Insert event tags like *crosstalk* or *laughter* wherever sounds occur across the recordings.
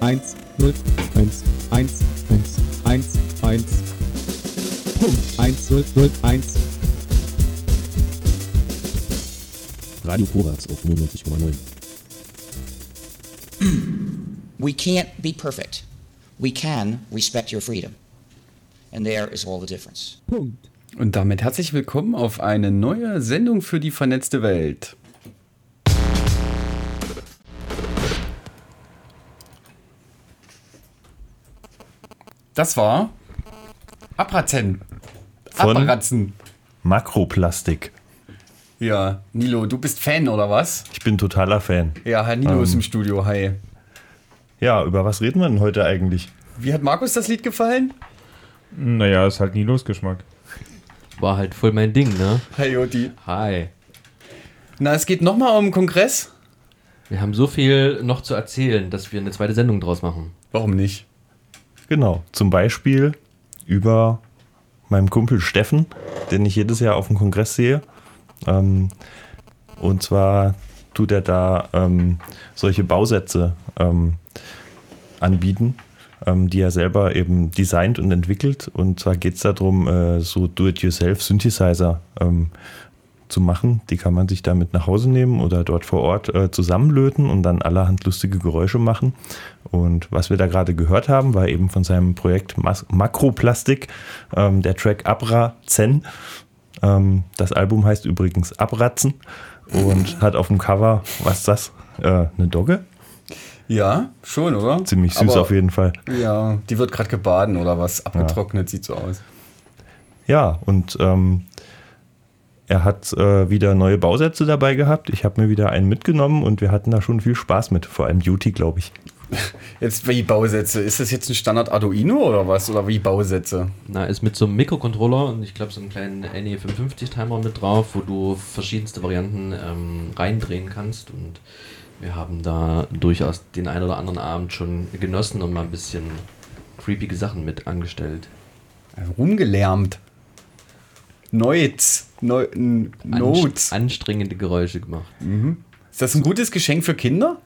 Eins, null, eins, eins, eins, eins, eins. Punkt. Eins, null, null, eins. Radio Korax auf 99,9. We can't be perfect. We can respect your freedom. And there is all the difference. Punkt. Und damit herzlich willkommen auf eine neue Sendung für die vernetzte Welt. Das war Abratzen. Von- Abratzen. Makroplastik. Ja, Nilo, du bist Fan oder was? Ich bin totaler Fan. Ja, Herr Nilo Ähm. ist im Studio. Hi. Ja, über was reden wir denn heute eigentlich? Wie hat Markus das Lied gefallen? Naja, ist halt nie Losgeschmack. War halt voll mein Ding, ne? Hi, Joti. Hi. Na, es geht nochmal um den Kongress. Wir haben so viel noch zu erzählen, dass wir eine zweite Sendung draus machen. Warum nicht? Genau, zum Beispiel über meinem Kumpel Steffen, den ich jedes Jahr auf dem Kongress sehe. Ähm, und zwar tut er da ähm, solche Bausätze ähm, anbieten, ähm, die er selber eben designt und entwickelt. Und zwar geht es darum, äh, so Do-it-yourself-Synthesizer ähm, zu machen. Die kann man sich da mit nach Hause nehmen oder dort vor Ort äh, zusammenlöten und dann allerhand lustige Geräusche machen. Und was wir da gerade gehört haben, war eben von seinem Projekt Mas Makroplastik, ähm, der Track Abra Zen. Ähm, das Album heißt übrigens Abratzen und hat auf dem Cover, was ist das? Äh, eine Dogge? Ja, schon, oder? Ziemlich süß Aber- auf jeden Fall. Ja, die wird gerade gebaden oder was? Abgetrocknet, sieht so aus. Ja, und ähm, er hat äh, wieder neue Bausätze dabei gehabt. Ich habe mir wieder einen mitgenommen und wir hatten da schon viel Spaß mit. Vor allem Beauty, glaube ich. Jetzt wie Bausätze. Ist das jetzt ein Standard Arduino oder was? Oder wie Bausätze? Na, ist mit so einem Mikrocontroller und ich glaube so einem kleinen NE550-Timer mit drauf, wo du verschiedenste Varianten ähm, reindrehen kannst. Und wir haben da durchaus den einen oder anderen Abend schon genossen und mal ein bisschen creepige Sachen mit angestellt. Also rumgelärmt. Neuz. Neu, Notes. Anst anstrengende Geräusche gemacht. Ist das ein gutes Geschenk für Kinder?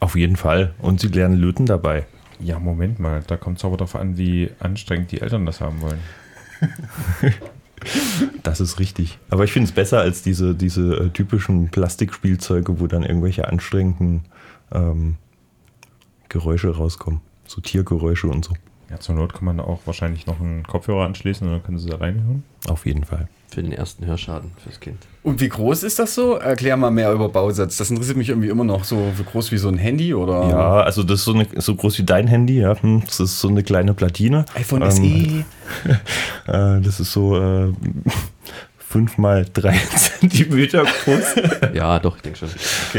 Auf jeden Fall. Und sie lernen Löten dabei. Ja, Moment mal, da kommt es aber darauf an, wie anstrengend die Eltern das haben wollen. *laughs* Das ist richtig. Aber ich finde es besser als diese, diese äh, typischen Plastikspielzeuge, wo dann irgendwelche anstrengenden ähm, Geräusche rauskommen. So Tiergeräusche und so. Ja, zur Not kann man auch wahrscheinlich noch einen Kopfhörer anschließen und dann können sie da reinhören. Auf jeden Fall. Für den ersten Hörschaden fürs Kind. Und wie groß ist das so? Erklär mal mehr über Bausatz. Das interessiert mich irgendwie immer noch. So groß wie so ein Handy oder Ja, also das ist so, eine, so groß wie dein Handy, ja. Hm, Das ist so eine kleine Platine. iPhone Ähm, SE. *laughs* Äh, das ist so äh, 5 mal 3 Zentimeter groß. Ja, doch, ich denke schon.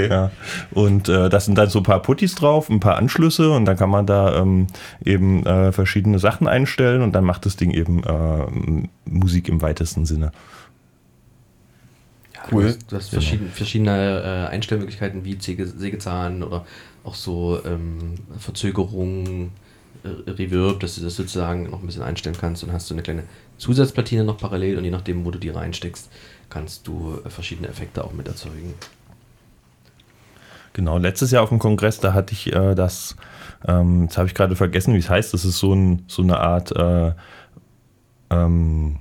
Ja. Und äh, das sind dann so ein paar Puttis drauf, ein paar Anschlüsse und dann kann man da ähm, eben äh, verschiedene Sachen einstellen und dann macht das Ding eben äh, Musik im weitesten Sinne. Cool. Du hast, du hast verschiedene, verschiedene äh, Einstellmöglichkeiten wie Säge, Sägezahn oder auch so ähm, Verzögerung, äh, Reverb, dass du das sozusagen noch ein bisschen einstellen kannst und hast du eine kleine Zusatzplatine noch parallel und je nachdem, wo du die reinsteckst, kannst du äh, verschiedene Effekte auch mit erzeugen. Genau, letztes Jahr auf dem Kongress, da hatte ich äh, das, ähm, jetzt habe ich gerade vergessen, wie es heißt, das ist so, ein, so eine Art, äh, ähm,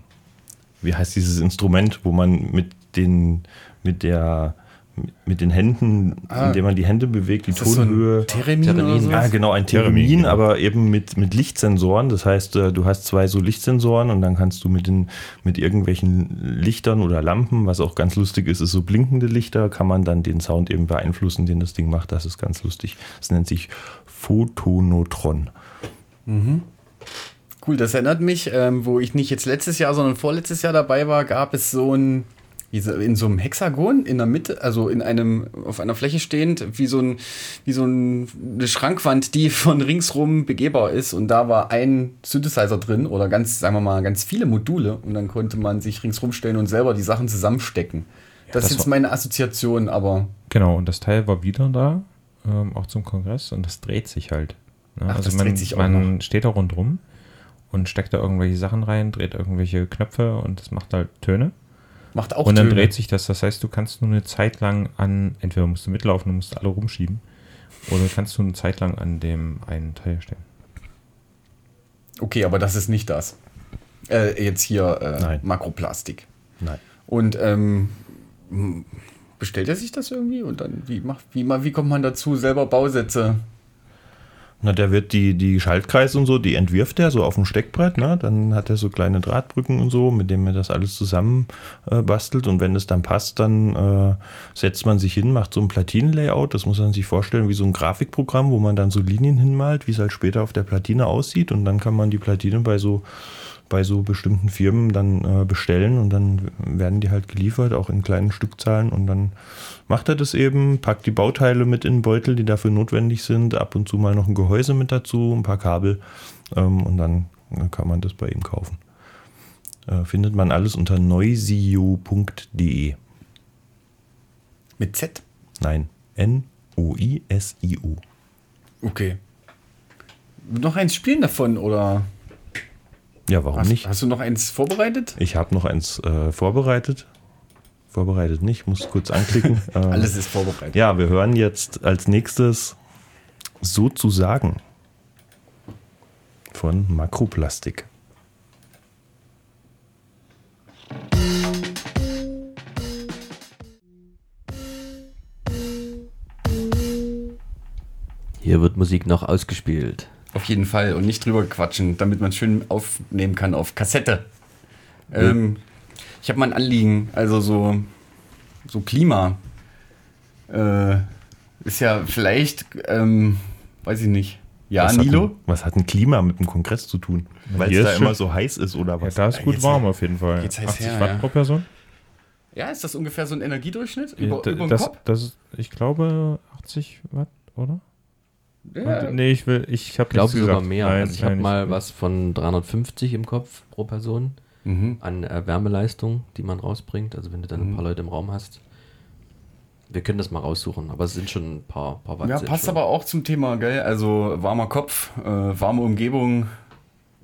wie heißt dieses Instrument, wo man mit den, mit der, mit den Händen, Ah. indem man die Hände bewegt, die das so ein Tonhöhe. Theremin, oder Theremin, so? Ja, genau, ein Theremin, Theremin, genau. aber eben mit, mit Lichtsensoren. Das heißt, äh, du hast zwei so Lichtsensoren und dann kannst du mit, den, mit irgendwelchen Lichtern oder Lampen, was auch ganz lustig ist, ist so blinkende Lichter, kann man dann den Sound eben beeinflussen, den das Ding macht. Das ist ganz lustig. Das nennt sich Photonotron. Cool, das erinnert mich, ähm, wo ich nicht jetzt letztes Jahr, sondern vorletztes Jahr dabei war, gab es so ein, in so einem Hexagon in der Mitte, also in einem, auf einer Fläche stehend, wie so ein, wie so ein, eine Schrankwand, die von ringsrum begehbar ist. Und da war ein Synthesizer drin oder ganz, sagen wir mal, ganz viele Module. Und dann konnte man sich ringsrum stellen und selber die Sachen zusammenstecken. das, das ist jetzt meine Assoziation, aber Genau, und das Teil war wieder da, ähm, auch zum Kongress, und das dreht sich halt. Ne? Ach, also das man, dreht sich auch man steht da rundrum und steckt da irgendwelche Sachen rein, dreht irgendwelche Knöpfe und das macht halt Töne. Macht auch Und dann Töne. dreht sich das. Das heißt, du kannst nur eine Zeit lang an, entweder musst du mitlaufen und musst alle rumschieben, oder kannst du eine Zeit lang an dem einen Teil stehen. Okay, aber das ist nicht das. Äh, jetzt hier äh, Nein. Makroplastik. Nein. Und ähm, bestellt er sich das irgendwie? Und dann, wie, macht, wie, wie kommt man dazu, selber Bausätze? Na, der wird die, die Schaltkreise und so, die entwirft er so auf dem Steckbrett, ne? Dann hat er so kleine Drahtbrücken und so, mit denen er das alles zusammen äh, bastelt. Und wenn es dann passt, dann äh, setzt man sich hin, macht so ein Platinenlayout. Das muss man sich vorstellen wie so ein Grafikprogramm, wo man dann so Linien hinmalt, wie es halt später auf der Platine aussieht. Und dann kann man die Platine bei so bei so bestimmten Firmen dann äh, bestellen und dann werden die halt geliefert, auch in kleinen Stückzahlen und dann macht er das eben, packt die Bauteile mit in den Beutel, die dafür notwendig sind, ab und zu mal noch ein Gehäuse mit dazu, ein paar Kabel ähm, und dann äh, kann man das bei ihm kaufen. Äh, findet man alles unter neusio.de. Mit Z? Nein, N-O-I-S-I-O. Okay. Noch eins spielen davon oder Ja, warum hast, nicht? hast du noch eins vorbereitet? Ich habe noch eins äh, vorbereitet. Vorbereitet nicht, muss kurz anklicken. *laughs* Äh, Alles ist vorbereitet. Ja, wir hören jetzt als nächstes sozusagen von Makroplastik. Hier wird Musik noch ausgespielt. Auf jeden Fall und nicht drüber quatschen, damit man es schön aufnehmen kann auf Kassette. Ähm, ich habe mal ein Anliegen, also so, so Klima. Äh, ist ja vielleicht, ähm, weiß ich nicht. Ja, was Nilo? Hat ein, was hat ein Klima mit dem Kongress zu tun? Weil es da ist immer so heiß ist oder Ja, was? da ist gut jetzt- warm auf jeden Fall. jetzt heißt 80 her, Watt ja. pro Person? Ja, ist das ungefähr so ein Energiedurchschnitt? Über, D- über den das, Kopf? das ist, ich glaube, 80 Watt, oder? Ja, Nee, ich will, ich habe Ich glaube sogar mehr. Nein, also ich habe mal was von 350 im Kopf pro Person mhm. an äh, Wärmeleistung, die man rausbringt. Also wenn du dann ein Mhm. paar Leute im Raum hast. Wir können das mal raussuchen, aber es sind schon ein paar, paar Watt. ja passt schon. aber auch zum Thema, gell? Also warmer Kopf, äh, warme Umgebung,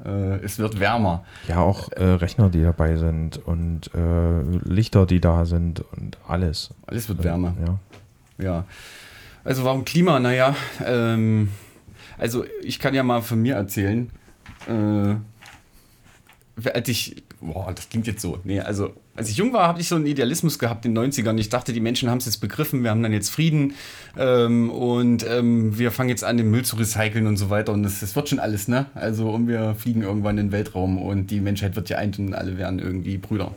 äh, es wird wärmer. Ja, auch äh, Rechner, die dabei sind und äh, Lichter, die da sind und alles. Alles wird wärmer. Ja. Ja. Also warum Klima? Naja, ähm, also ich kann ja mal von mir erzählen. Äh, als ich, boah, das klingt jetzt so. Nee, also als ich jung war, habe ich so einen Idealismus gehabt in den 90ern. Ich dachte, die Menschen haben es jetzt begriffen, wir haben dann jetzt Frieden ähm, und ähm, wir fangen jetzt an, den Müll zu recyceln und so weiter. Und das, das wird schon alles, ne? Also und wir fliegen irgendwann in den Weltraum und die Menschheit wird geeint und alle werden irgendwie Brüder.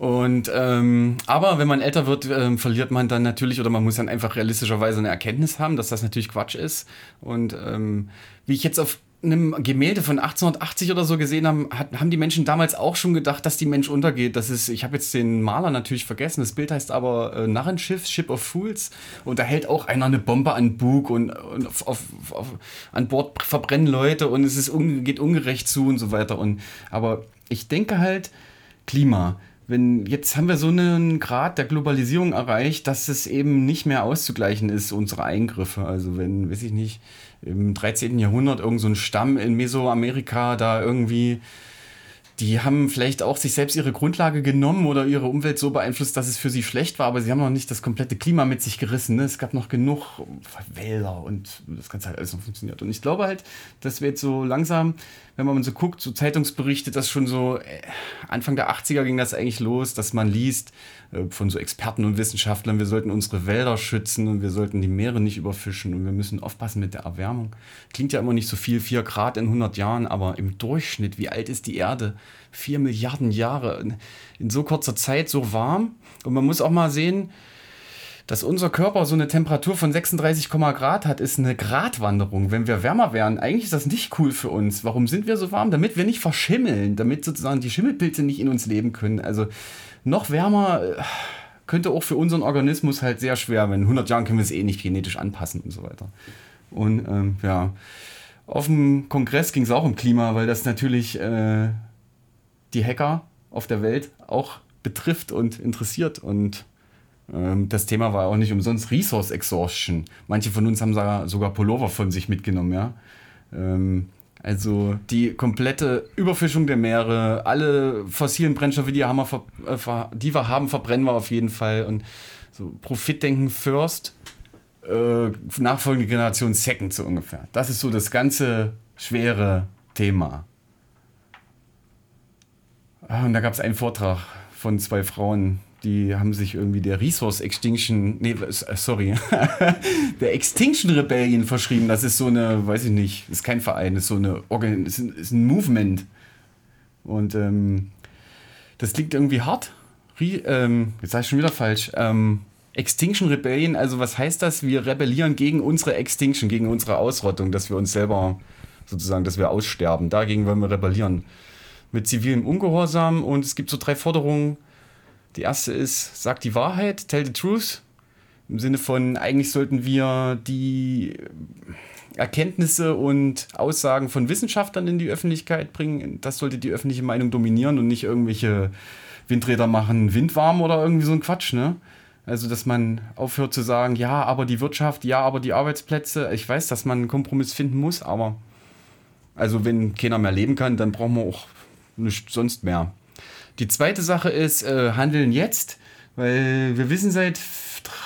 Und ähm, aber wenn man älter wird, ähm, verliert man dann natürlich oder man muss dann einfach realistischerweise eine Erkenntnis haben, dass das natürlich Quatsch ist. Und ähm, wie ich jetzt auf einem Gemälde von 1880 oder so gesehen habe, haben die Menschen damals auch schon gedacht, dass die Mensch untergeht. Das ist, ich habe jetzt den Maler natürlich vergessen. Das Bild heißt aber äh, Narrenschiff, Ship of Fools. Und da hält auch einer eine Bombe an Bug und, und auf, auf, auf, an Bord verbrennen Leute und es ist un, geht ungerecht zu und so weiter. Und aber ich denke halt Klima wenn jetzt haben wir so einen Grad der Globalisierung erreicht, dass es eben nicht mehr auszugleichen ist, unsere Eingriffe. Also wenn, weiß ich nicht, im 13. Jahrhundert irgend so ein Stamm in Mesoamerika da irgendwie, die haben vielleicht auch sich selbst ihre Grundlage genommen oder ihre Umwelt so beeinflusst, dass es für sie schlecht war, aber sie haben noch nicht das komplette Klima mit sich gerissen. Ne? Es gab noch genug Wälder und das Ganze halt alles noch funktioniert. Und ich glaube halt, dass wir jetzt so langsam, wenn man so guckt, so Zeitungsberichte, das schon so äh, Anfang der 80er ging das eigentlich los, dass man liest äh, von so Experten und Wissenschaftlern, wir sollten unsere Wälder schützen und wir sollten die Meere nicht überfischen und wir müssen aufpassen mit der Erwärmung. Klingt ja immer nicht so viel, 4 Grad in 100 Jahren, aber im Durchschnitt, wie alt ist die Erde? 4 Milliarden Jahre in so kurzer Zeit so warm. Und man muss auch mal sehen, dass unser Körper so eine Temperatur von 36, Grad hat, ist eine Gratwanderung. Wenn wir wärmer wären, eigentlich ist das nicht cool für uns. Warum sind wir so warm? Damit wir nicht verschimmeln, damit sozusagen die Schimmelpilze nicht in uns leben können. Also noch wärmer äh, könnte auch für unseren Organismus halt sehr schwer, wenn in 100 Jahren können wir es eh nicht genetisch anpassen und so weiter. Und ähm, ja, auf dem Kongress ging es auch um Klima, weil das natürlich äh, die Hacker auf der Welt auch betrifft und interessiert. Und ähm, das Thema war auch nicht umsonst Resource Exhaustion. Manche von uns haben sogar, Pullover von sich mitgenommen, ja. Ähm, Also die komplette Überfischung der Meere, alle fossilen Brennstoffe, die, haben wir, äh, die wir haben, verbrennen wir auf jeden Fall. Und so Profitdenken first, äh, nachfolgende Generation second so ungefähr. Das ist so das ganze schwere Thema. Ah, Und da gab es einen Vortrag von zwei Frauen, die haben sich irgendwie der Resource Extinction, nee, äh, sorry, *laughs* der Extinction Rebellion verschrieben. Das ist so eine, weiß ich nicht, ist kein Verein, ist so eine, Organ ist ein, ist ein Movement. Und ähm, das klingt irgendwie hart. Re ähm, jetzt sage ich schon wieder falsch. Ähm, Extinction Rebellion, also was heißt das? Wir rebellieren gegen unsere Extinction, gegen unsere Ausrottung, dass wir uns selber sozusagen, dass wir aussterben. Dagegen wollen wir rebellieren. Mit zivilem Ungehorsam und es gibt so drei Forderungen. Die erste ist, sag die Wahrheit, tell the truth. Im Sinne von, eigentlich sollten wir die Erkenntnisse und Aussagen von Wissenschaftlern in die Öffentlichkeit bringen. Das sollte die öffentliche Meinung dominieren und nicht irgendwelche Windräder machen windwarm oder irgendwie so ein Quatsch, ne? Also, dass man aufhört zu sagen, ja, aber die Wirtschaft, ja, aber die Arbeitsplätze. Ich weiß, dass man einen Kompromiss finden muss, aber also wenn keiner mehr leben kann, dann brauchen wir auch nichts sonst mehr. Die zweite Sache ist, äh, handeln jetzt, weil wir wissen seit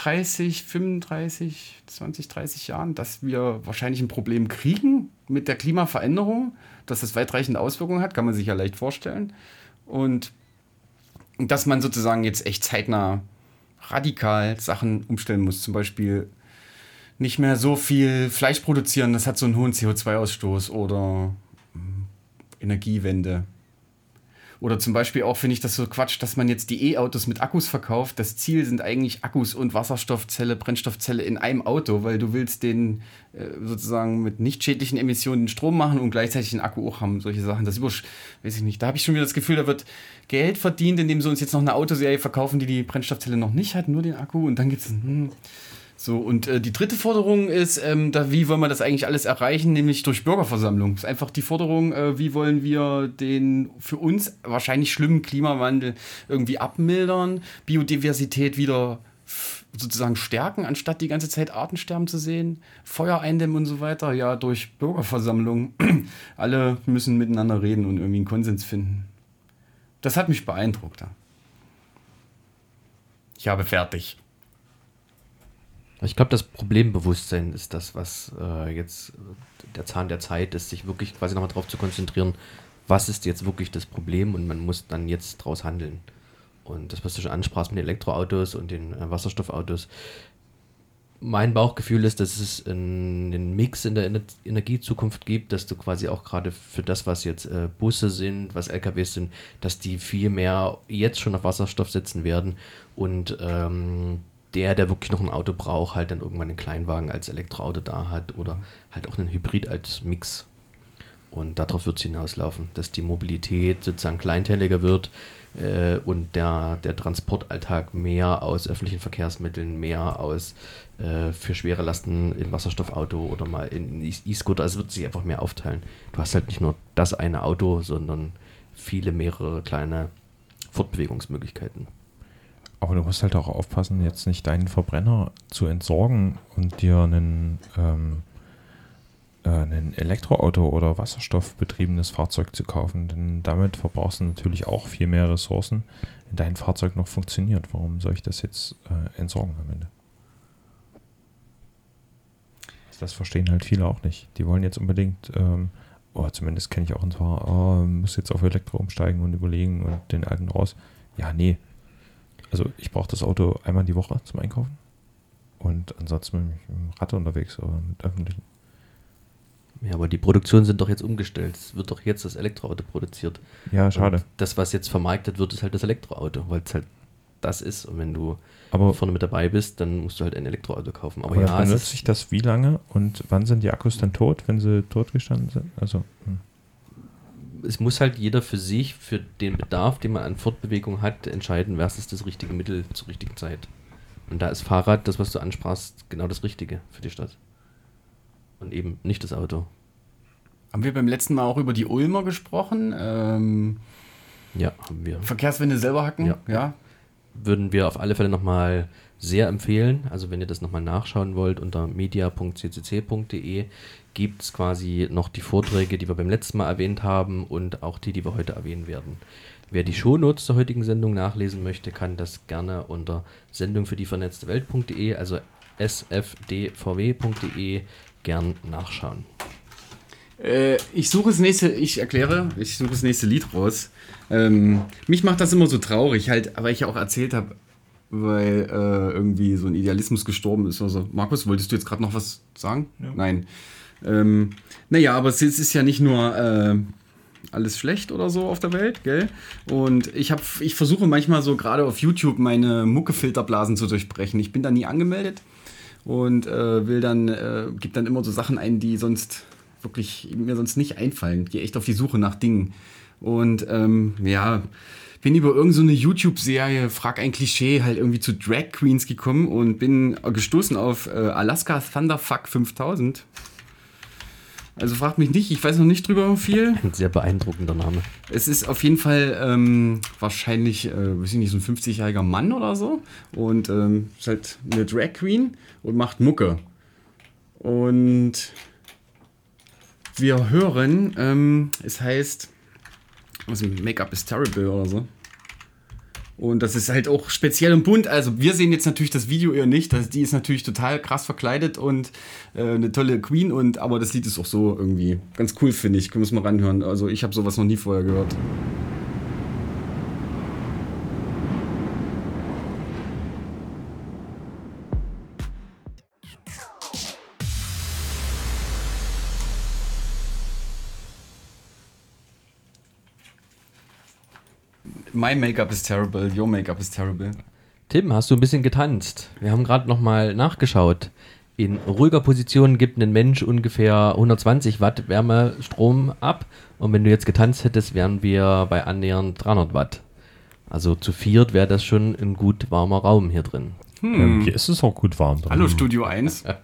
30, 35, 20, 30 Jahren, dass wir wahrscheinlich ein Problem kriegen mit der Klimaveränderung, dass das weitreichende Auswirkungen hat, kann man sich ja leicht vorstellen. Und dass man sozusagen jetzt echt zeitnah radikal Sachen umstellen muss. Zum Beispiel nicht mehr so viel Fleisch produzieren, das hat so einen hohen CO2-Ausstoß oder mm, Energiewende. Oder zum Beispiel auch finde ich das so Quatsch, dass man jetzt die E-Autos mit Akkus verkauft. Das Ziel sind eigentlich Akkus und Wasserstoffzelle, Brennstoffzelle in einem Auto, weil du willst den äh, sozusagen mit nicht schädlichen Emissionen Strom machen und gleichzeitig den Akku auch haben. Solche Sachen. Das übersch weiß ich nicht. Da habe ich schon wieder das Gefühl, da wird Geld verdient, indem sie uns jetzt noch eine Autoserie verkaufen, die die Brennstoffzelle noch nicht hat, nur den Akku. Und dann gibt es hm, so, und äh, die dritte Forderung ist, ähm, da, wie wollen wir das eigentlich alles erreichen, nämlich durch Bürgerversammlung. Ist einfach die Forderung, äh, wie wollen wir den für uns wahrscheinlich schlimmen Klimawandel irgendwie abmildern, Biodiversität wieder sozusagen stärken, anstatt die ganze Zeit Artensterben zu sehen, Feuer eindämmen und so weiter. Ja, durch Bürgerversammlung. *clears throat* Alle müssen miteinander reden und irgendwie einen Konsens finden. Das hat mich beeindruckt. ja. Ich habe fertig. Ich glaube, das Problembewusstsein ist das, was äh, jetzt der Zahn der Zeit ist, sich wirklich quasi nochmal darauf zu konzentrieren, was ist jetzt wirklich das Problem und man muss dann jetzt draus handeln. Und das, was du schon ansprachst mit den Elektroautos und den äh, Wasserstoffautos, mein Bauchgefühl ist, dass es einen, Mix in der Ener Energiezukunft gibt, dass du quasi auch gerade für das, was jetzt äh, Busse sind, was LKWs sind, dass die viel mehr jetzt schon auf Wasserstoff setzen werden und ähm, der, der wirklich noch ein Auto braucht, halt dann irgendwann einen Kleinwagen als Elektroauto da hat oder halt auch einen Hybrid als Mix. Und darauf wird es hinauslaufen, dass die Mobilität sozusagen kleinteiliger wird äh, und der, der Transportalltag mehr aus öffentlichen Verkehrsmitteln, mehr aus äh, für schwere Lasten im Wasserstoffauto oder mal in E- E-Scooter, also wird sich einfach mehr aufteilen. Du hast halt nicht nur das eine Auto, sondern viele mehrere kleine Fortbewegungsmöglichkeiten. Aber du musst halt auch aufpassen, jetzt nicht deinen Verbrenner zu entsorgen und dir einen, ähm, äh, ein Elektroauto oder wasserstoffbetriebenes Fahrzeug zu kaufen. Denn damit verbrauchst du natürlich auch viel mehr Ressourcen, wenn dein Fahrzeug noch funktioniert. Warum soll ich das jetzt äh, entsorgen am Ende? Das verstehen halt viele auch nicht. Die wollen jetzt unbedingt, ähm, oh, zumindest kenne ich auch ein paar, oh, muss jetzt auf Elektro umsteigen und überlegen und den alten raus. Ja, nee, also ich brauche das Auto einmal die Woche zum Einkaufen. Und ansonsten bin ich mit dem Rad unterwegs oder mit öffentlichen. Ja, aber die Produktionen sind doch jetzt umgestellt. Es wird doch jetzt das Elektroauto produziert. Ja, schade. Und das, was jetzt vermarktet wird, ist halt das Elektroauto, weil es halt das ist. Und wenn du Aber, vorne mit dabei bist, dann musst du halt ein Elektroauto kaufen. Aber aber ja, benutzt sich das wie lange und wann sind die Akkus dann tot, wenn sie totgestanden sind? Also, hm. Es muss halt jeder für sich, für den Bedarf, den man an Fortbewegung hat, entscheiden, was ist das richtige Mittel zur richtigen Zeit. Und da ist Fahrrad, das, was du ansprachst, genau das Richtige für die Stadt. Und eben nicht das Auto. Haben wir beim letzten Mal auch über die Ulmer gesprochen? Ähm, Ja, haben wir. Verkehrswende selber hacken? Ja. ja. würden wir auf alle Fälle nochmal sehr empfehlen. Also wenn ihr das nochmal nachschauen wollt, unter media.ccc.de gibt es quasi noch die Vorträge, die wir beim letzten Mal erwähnt haben und auch die, die wir heute erwähnen werden. Wer die Shownotes zur heutigen Sendung nachlesen möchte, kann das gerne unter Sendung für die vernetzte Welt.de, also sfdvw.de, gern nachschauen. Äh, ich suche das nächste, ich erkläre, ich suche das nächste Lied raus. Ähm, mich macht das immer so traurig, halt, aber ich ja auch erzählt habe, weil äh, irgendwie so ein Idealismus gestorben ist. Also, Markus, wolltest du jetzt gerade noch was sagen? Nein. Ähm, naja, aber es ist, ja nicht nur äh, alles schlecht oder so auf der Welt, gell? Und ich, hab, ich versuche manchmal so gerade auf YouTube meine Muckefilterblasen zu durchbrechen. Ich bin da nie angemeldet und äh, will dann, äh, gebe dann immer so Sachen ein, die sonst wirklich mir sonst nicht einfallen. Gehe echt auf die Suche nach Dingen. Und ähm, ja, bin über irgendeine so YouTube-Serie, frag ein Klischee, halt irgendwie zu Drag Queens gekommen und bin gestoßen auf äh, Alaska Thunderfuck 5000. Also fragt mich nicht, ich weiß noch nicht drüber viel. Ein *laughs* sehr beeindruckender Name. Es ist auf jeden Fall ähm, wahrscheinlich, äh, weiß ich nicht, so ein 50-jähriger Mann oder so. Und ähm, ist halt eine Drag Queen und macht Mucke. Und wir hören, ähm, es heißt, also Make-up is terrible oder so. Und das ist halt auch speziell und bunt. Also wir sehen jetzt natürlich das Video eher nicht. Das, die ist natürlich total krass verkleidet und äh, eine tolle Queen. Und aber das Lied ist auch so irgendwie ganz cool, finde ich. Können wir es mal ranhören. Also ich habe sowas noch nie vorher gehört. My makeup is terrible, your makeup is terrible. Tim, hast du ein bisschen getanzt? Wir haben gerade nochmal nachgeschaut. In ruhiger Position gibt ein Mensch ungefähr 120 Watt Wärmestrom ab. Und wenn du jetzt getanzt hättest, wären wir bei annähernd 300 Watt. Also zu viert wäre das schon ein gut warmer Raum hier drin. Ähm, hier ist es auch gut warm drin. Hallo Studio 1. *laughs*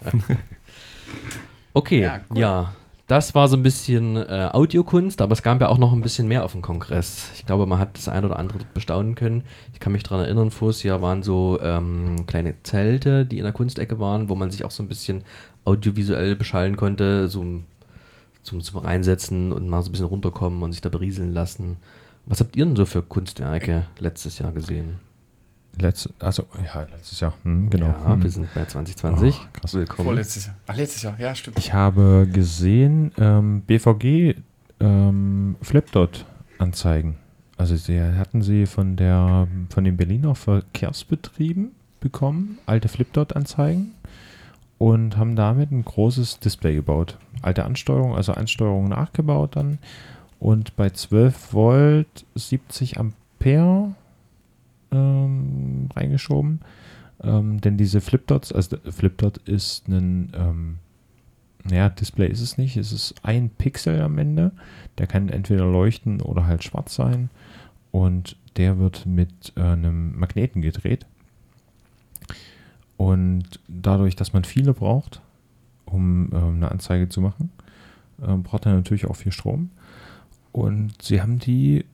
Okay, Ja. Das war so ein bisschen äh, Audiokunst, aber es gab ja auch noch ein bisschen mehr auf dem Kongress. Ich glaube, man hat das ein oder andere bestaunen können. Ich kann mich daran erinnern, voriges Jahr waren so ähm, kleine Zelte, die in der Kunstecke waren, wo man sich auch so ein bisschen audiovisuell beschallen konnte, so zum, zum Reinsetzen und mal so ein bisschen runterkommen und sich da berieseln lassen. Was habt ihr denn so für Kunstwerke letztes Jahr gesehen? Letz, also, ja, letztes Jahr. Hm, genau. Ja, Hm. wir sind bei 2020. Oh, krass. Willkommen. Vorletztes Jahr. Ach, letztes Jahr. Ja, stimmt. Ich habe gesehen, ähm, BVG ähm, Flipdot-Anzeigen. Also sie hatten sie von der von den Berliner Verkehrsbetrieben bekommen, alte Flipdot-Anzeigen und haben damit ein großes Display gebaut. Alte Ansteuerung, also Ansteuerung nachgebaut dann und bei 12 Volt 70 Ampere ähm, reingeschoben. Ähm, denn diese Flipdots, also Flipdot ist ein, ähm, naja, Display ist es nicht, es ist ein Pixel am Ende. Der kann entweder leuchten oder halt schwarz sein. Und der wird mit äh, einem Magneten gedreht. Und dadurch, dass man viele braucht, um ähm, eine Anzeige zu machen, ähm, braucht er natürlich auch viel Strom. Und sie haben die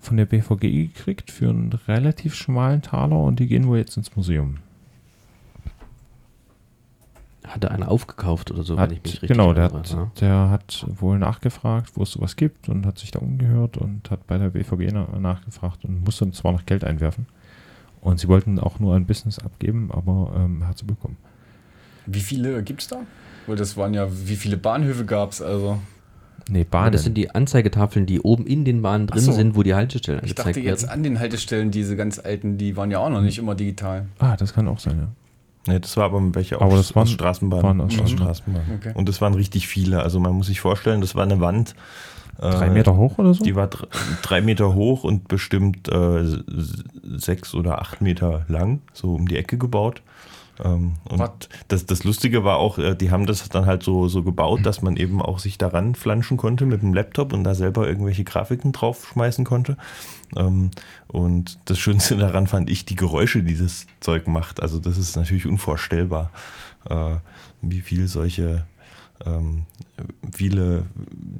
von der BVG gekriegt für einen relativ schmalen Taler und die gehen wohl jetzt ins Museum. Hatte einer aufgekauft oder so, Hat, wenn ich mich richtig genau, der erinnere, hat, ja. der hat wohl nachgefragt, wo es sowas gibt und hat sich da umgehört und hat bei der BVG na nachgefragt und musste zwar noch Geld einwerfen. Und sie wollten auch nur ein Business abgeben, aber ähm, hat sie bekommen. Wie viele gibt's da? Weil das waren ja, wie viele Bahnhöfe gab's also? Nee, Ja, Bahnen. das sind die Anzeigetafeln, die oben in den Bahnen drin so. sind, wo die Haltestellen Ich angezeigt dachte jetzt werden. an den Haltestellen, diese ganz alten, die waren ja auch noch nicht immer digital. ah, das kann auch sein, ja. Nee, das war aber welche Aber das waren- aus Straßenbahnen. waren aus Aus Straßenbahn. Straßenbahn. Okay. Und das waren richtig viele. Also man muss sich vorstellen, das war eine Wand. äh, Drei Meter hoch oder so? Die war dr- drei Meter hoch und bestimmt äh, sechs oder acht Meter lang, so um die Ecke gebaut. Ähm, und das, das Lustige war auch, äh, die haben das dann halt so, so gebaut, dass man eben auch sich daran flanschen konnte mit dem Laptop und da selber irgendwelche Grafiken draufschmeißen konnte. Ähm, und das Schönste daran fand ich die Geräusche, die das Zeug macht. Also das ist natürlich unvorstellbar, äh, wie viel solche ähm, viele,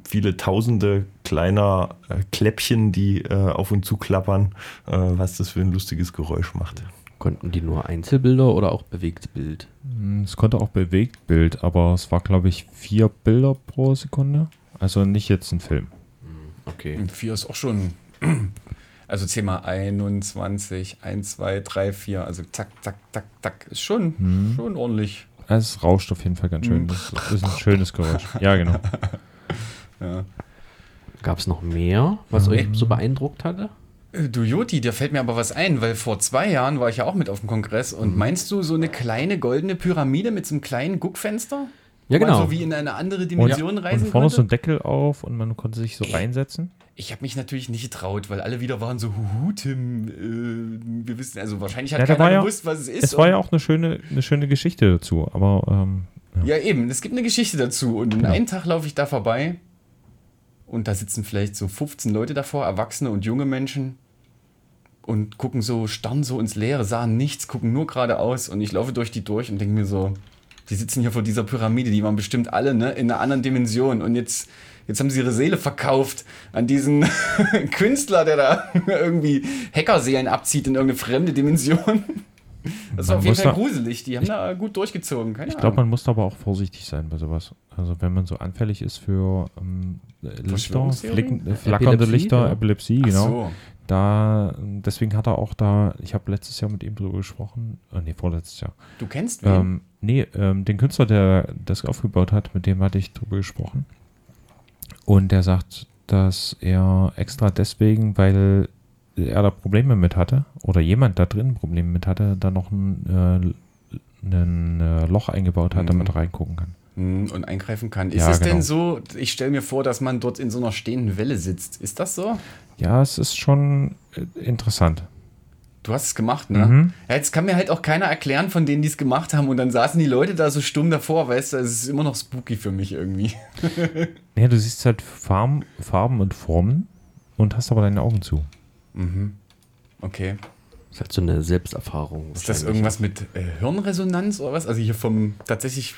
viele tausende kleiner äh, Kläppchen, die äh, auf und zu klappern, äh, was das für ein lustiges Geräusch macht. Konnten die nur Einzelbilder oder auch Bewegtbild? Hm, Es konnte auch Bewegtbild, aber es war, glaube ich, vier Bilder pro Sekunde. Also nicht jetzt ein Film. Okay. Und 4 ist auch schon. *clears throat* Also zähl mal 21, 1, 2, 3, 4. Also zack, zack, zack, zack. Ist schon, Mhm. schon ordentlich. Es rauscht auf jeden Fall ganz schön. Das ist ein schönes Geräusch. Ja, genau. *laughs* Ja. Gab es noch mehr, was euch so beeindruckt hatte? Äh, Du Joti, da fällt mir aber was ein, weil vor zwei Jahren war ich ja auch mit auf dem Kongress. Und meinst du so eine kleine goldene Pyramide mit so einem kleinen Guckfenster? Ja, Wo man genau. so wie in eine andere Und, Dimension reisen und vorne so konnte? ein Deckel auf und man konnte sich so reinsetzen. Ich habe mich natürlich nicht getraut, weil alle wieder waren so, huhu, Tim, äh, wir wissen, also wahrscheinlich hat Ja, keiner ja- gewusst, was es ist. Es war und- ja auch eine schöne, eine schöne Geschichte dazu, aber ähm, Ja, eben, es gibt eine Geschichte dazu. Und Genau. einen Tag laufe ich da vorbei und da sitzen vielleicht so 15 Leute davor, Erwachsene und junge Menschen und gucken so, starren so ins Leere, sahen nichts, gucken nur geradeaus und ich laufe durch die durch und denke mir so, die sitzen hier vor dieser Pyramide, die waren bestimmt alle ne, in einer anderen Dimension und jetzt, jetzt haben sie ihre Seele verkauft an diesen *laughs* Künstler, der da *laughs* irgendwie Hackerseelen abzieht in irgendeine fremde Dimension. Das war Man auf jeden Fall da- gruselig, die haben da gut durchgezogen. Keine ich glaube, man muss da aber auch vorsichtig sein bei sowas. Also wenn man so anfällig ist für ähm, Lichter, flicken, äh, flackernde Epilepsie, Lichter, ja. Epilepsie, genau. so. Da, deswegen hat er auch da, ich habe letztes Jahr mit ihm drüber gesprochen, äh, nee, vorletztes Jahr. Du kennst wen? Ähm, nee, ähm, den Künstler, der das aufgebaut hat, mit dem hatte ich drüber gesprochen. Und der sagt, dass er extra deswegen, weil er da Probleme mit hatte, oder jemand da drin Probleme mit hatte, da noch ein, äh, ein äh, Loch eingebaut hat, Mhm. damit er reingucken kann. Hm, und eingreifen kann. Ist Ja, es genau. denn so, ich stelle mir vor, dass man dort in so einer stehenden Welle sitzt. Ist das so? Ja, es ist schon äh, interessant. Du hast es gemacht, ne? Mhm. Ja, jetzt kann mir halt auch keiner erklären von denen, die es gemacht haben. Und dann saßen die Leute da so stumm davor, weißt du, es ist immer noch spooky für mich irgendwie. *laughs* Ja, du siehst halt Farben, Farben und Formen und hast aber deine Augen zu. Okay. Das ist halt so eine Selbsterfahrung. Ist das wahrscheinlich. irgendwas mit äh, Hirnresonanz oder was? Also hier vom tatsächlich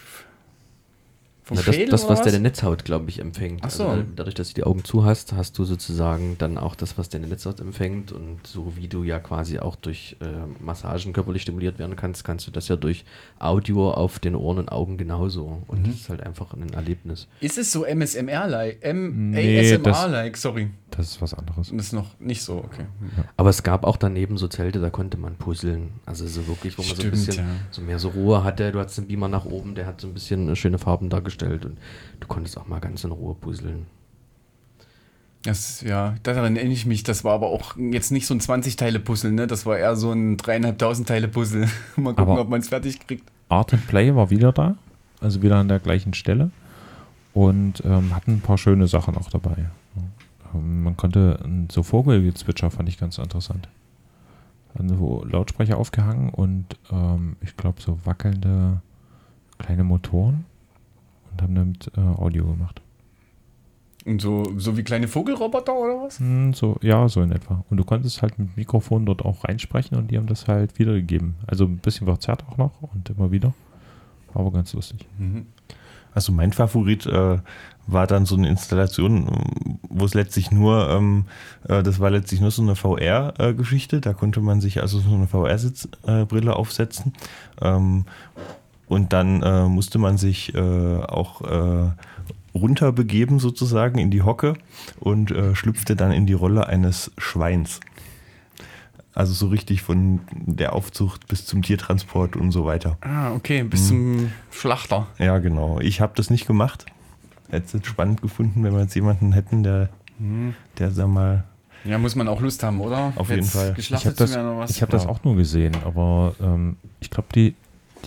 vom Na, das, Schädel das, was deine Netzhaut, glaube ich, empfängt. Ach so. Also, dadurch, dass du die Augen zu hast, hast du sozusagen dann auch das, was deine Netzhaut empfängt. Und so wie du ja quasi auch durch äh, Massagen körperlich stimuliert werden kannst, kannst du das ja durch Audio auf den Ohren und Augen genauso. Und Mhm. das ist halt einfach ein Erlebnis. Ist es so MSMR-like? Nee, das- ASMR-like, sorry. Das ist was anderes. Das ist noch nicht so, okay. Hm. Aber es gab auch daneben so Zelte, da konnte man puzzeln. Also so wirklich, wo man so ein Stimmt, bisschen ja. so mehr so Ruhe hatte. Du hattest einen Beamer nach oben, der hat so ein bisschen äh, schöne Farben dargestellt und du konntest auch mal ganz in Ruhe puzzeln. Das, ja, daran erinnere ich mich. Das war aber auch jetzt nicht so ein 20-Teile-Puzzle, ne? Das war eher so ein dreieinhalbtausend Teile-Puzzle. *laughs* Mal gucken, Aber- ob man es fertig kriegt. Art and Play war wieder da, also wieder an der gleichen Stelle und ähm, hatten ein paar schöne Sachen auch dabei. Man konnte so Vogelgezwitscher fand ich ganz interessant. Hatten so Lautsprecher aufgehangen und ähm, ich glaube so wackelnde kleine Motoren und haben damit äh, Audio gemacht. Und so, so wie kleine Vogelroboter oder was? Hm, so, ja, so in etwa. Und du konntest halt mit Mikrofon dort auch reinsprechen und die haben das halt wiedergegeben. Also ein bisschen verzerrt auch noch und immer wieder. Aber ganz lustig. Also mein Favorit äh, war dann so eine Installation, wo es letztlich nur, ähm, äh, das war letztlich nur so eine VR-Geschichte. da konnte man sich also so eine VR-Brille aufsetzen. Ähm, und dann äh, musste man sich äh, auch äh, runterbegeben sozusagen in die Hocke und äh, schlüpfte dann in die Rolle eines Schweins. Also so richtig von der Aufzucht bis zum Tiertransport und so weiter. Ah, okay, bis zum Schlachter. Ja, genau. Ich habe das nicht gemacht. Hätte es spannend gefunden, wenn wir jetzt jemanden hätten, der, der sag mal, Ja, muss man auch Lust haben, oder? Auf jeden Fall. Ich Geschlachtet habe das, ich hab das auch nur gesehen, aber ähm, ich glaube, die,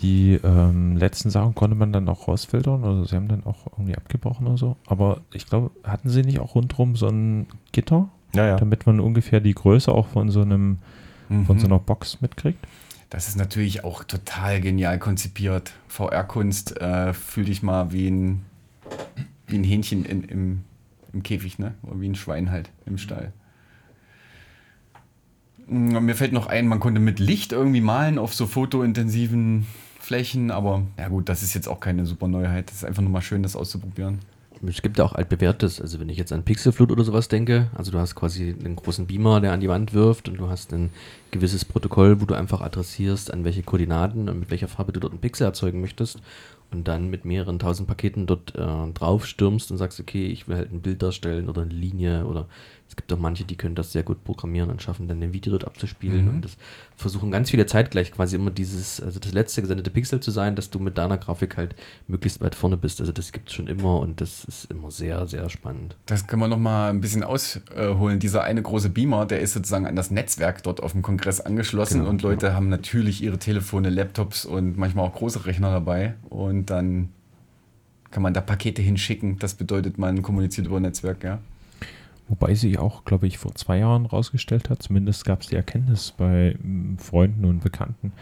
die ähm, letzten Sachen konnte man dann auch rausfiltern oder sie haben dann auch irgendwie abgebrochen oder so. Aber ich glaube, hatten sie nicht auch rundherum so ein Gitter, ja, ja. damit man ungefähr die Größe auch von so einem von Mhm. so einer Box mitkriegt? Das ist natürlich auch total genial konzipiert. VR-Kunst, äh, fühl dich mal wie ein, wie ein Hähnchen in, im, im Käfig, ne? Oder wie ein Schwein halt im Stall. Mm, Mir fällt noch ein, man konnte mit Licht irgendwie malen auf so fotointensiven Flächen, aber ja gut, das ist jetzt auch keine super Neuheit. Das ist einfach nur mal schön, das auszuprobieren. Es gibt ja auch altbewährtes, also wenn ich jetzt an Pixelflut oder sowas denke, also du hast quasi einen großen Beamer, der an die Wand wirft und du hast ein gewisses Protokoll, wo du einfach adressierst, an welche Koordinaten und mit welcher Farbe du dort einen Pixel erzeugen möchtest und dann mit mehreren tausend Paketen dort äh, drauf stürmst und sagst, okay, ich will halt ein Bild darstellen oder eine Linie oder es gibt auch manche, die können das sehr gut programmieren und schaffen dann ein Video dort abzuspielen Mhm. und das versuchen ganz viele zeitgleich quasi immer dieses, also das letzte gesendete Pixel zu sein, dass du mit deiner Grafik halt möglichst weit vorne bist. Also das gibt es schon immer und das ist immer sehr, sehr spannend. Das können wir noch mal ein bisschen ausholen. Dieser eine große Beamer, der ist sozusagen an das Netzwerk dort auf dem Kongress angeschlossen Genau, und Leute haben natürlich ihre Telefone, Laptops und manchmal auch große Rechner dabei und dann kann man da Pakete hinschicken. Das bedeutet, man kommuniziert über Netzwerk, ja. Wobei sie auch, glaube ich, vor zwei Jahren rausgestellt hat, zumindest gab es die Erkenntnis bei mm, Freunden und Bekannten,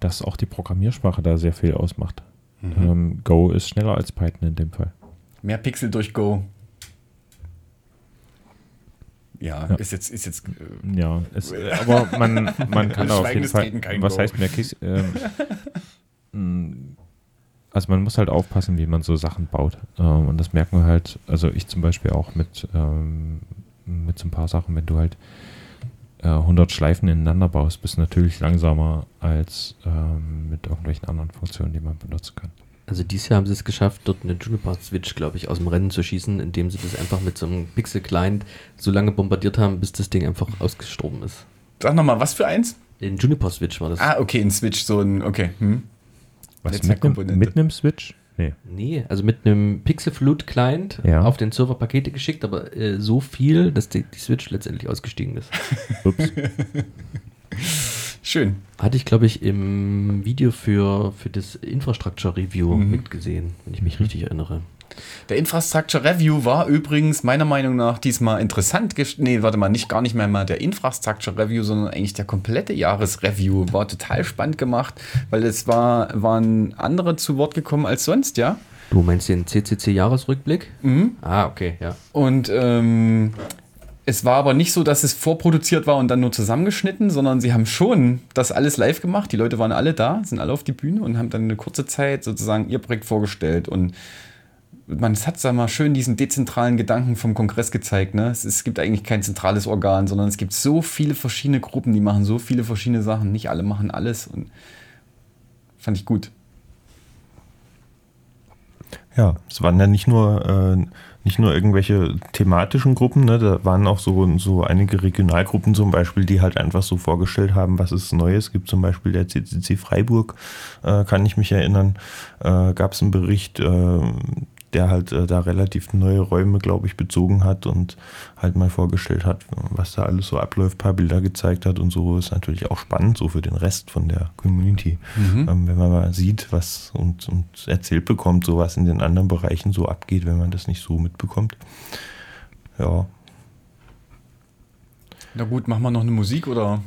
dass auch die Programmiersprache da sehr viel ausmacht. Ähm, Go ist schneller als Python in dem Fall. Mehr Pixel durch Go. Ja, Ja. ist jetzt, ist jetzt äh, Ja, äh, aber man, man *laughs* kann da auf jeden Fall. Was Go. heißt mehr Kis, ähm, *laughs* mh, Also man muss halt aufpassen, wie man so Sachen baut. Ähm, und das merken wir halt, also ich zum Beispiel auch mit, ähm, mit so ein paar Sachen, wenn du halt äh, 100 Schleifen ineinander baust, bist du natürlich langsamer als ähm, mit irgendwelchen anderen Funktionen, die man benutzen kann. Also dieses Jahr haben sie es geschafft, dort eine Juniper-Switch, glaube ich, aus dem Rennen zu schießen, indem sie das einfach mit so einem Pixel-Client so lange bombardiert haben, bis das Ding einfach ausgestorben ist. Sag nochmal, was für eins? Den Juniper-Switch war das. Ah, okay, ein Switch, so ein, okay. Hm. Was mit einem, mit einem Switch? Nee. Nee, also mit einem Pixel-Flut-Client Ja. auf den Server Pakete geschickt, aber äh, so viel, dass die, die Switch letztendlich ausgestiegen ist. *laughs* Ups. Schön. Hatte ich, glaube ich, im Video für, für das Infrastructure Review Mhm. mitgesehen, wenn ich mich richtig erinnere. Der Infrastructure Review war übrigens meiner Meinung nach diesmal interessant. Nee, warte mal, nicht gar nicht mehr mal der Infrastructure Review, sondern eigentlich der komplette Jahresreview. War total spannend gemacht, weil es war, waren andere zu Wort gekommen als sonst, ja. Du meinst den CCC-Jahresrückblick? Mhm. Ah, okay, ja. Und ähm, es war aber nicht so, dass es vorproduziert war und dann nur zusammengeschnitten, sondern sie haben schon das alles live gemacht. Die Leute waren alle da, sind alle auf die Bühne und haben dann eine kurze Zeit sozusagen ihr Projekt vorgestellt. Und man es hat sag mal schön diesen dezentralen Gedanken vom Kongress gezeigt. Ne? Es, es gibt eigentlich kein zentrales Organ, sondern es gibt so viele verschiedene Gruppen, die machen so viele verschiedene Sachen. Nicht alle machen alles und fand ich gut. Ja, es waren ja nicht nur, äh, nicht nur irgendwelche thematischen Gruppen, ne? da waren auch so, so einige Regionalgruppen zum Beispiel, die halt einfach so vorgestellt haben, was es Neues Es gibt. Zum Beispiel der CCC Freiburg, äh, kann ich mich erinnern, äh, gab es einen Bericht, äh, der halt äh, da relativ neue Räume, glaube ich, bezogen hat und halt mal vorgestellt hat, was da alles so abläuft, paar Bilder gezeigt hat und so ist natürlich auch spannend, so für den Rest von der Community. Ähm, wenn man mal sieht, was und, und erzählt bekommt, so was in den anderen Bereichen so abgeht, wenn man das nicht so mitbekommt. Ja, Na gut, machen wir noch eine Musik oder?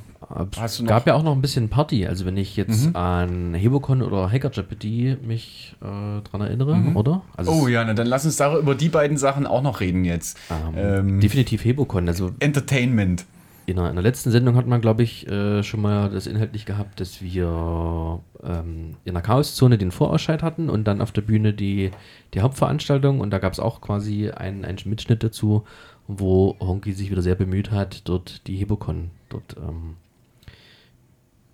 Es gab ja auch noch ein bisschen Party. Also wenn ich jetzt Mhm. an Hebocon oder Hacker Jeopardy mich äh, dran erinnere, Mhm. oder? Also Oh ja, na, dann lass uns da über die beiden Sachen auch noch reden jetzt. ähm, Ähm, definitiv Hebocon. Also Entertainment. in der, in der letzten Sendung hat man, glaube ich, äh, schon mal das inhaltlich gehabt, dass wir ähm, in der Chaoszone den Vorausscheid hatten und dann auf der Bühne die, die Hauptveranstaltung. Und da gab es auch quasi einen, einen Mitschnitt dazu, wo Honky sich wieder sehr bemüht hat, dort die Hebocon dort ähm,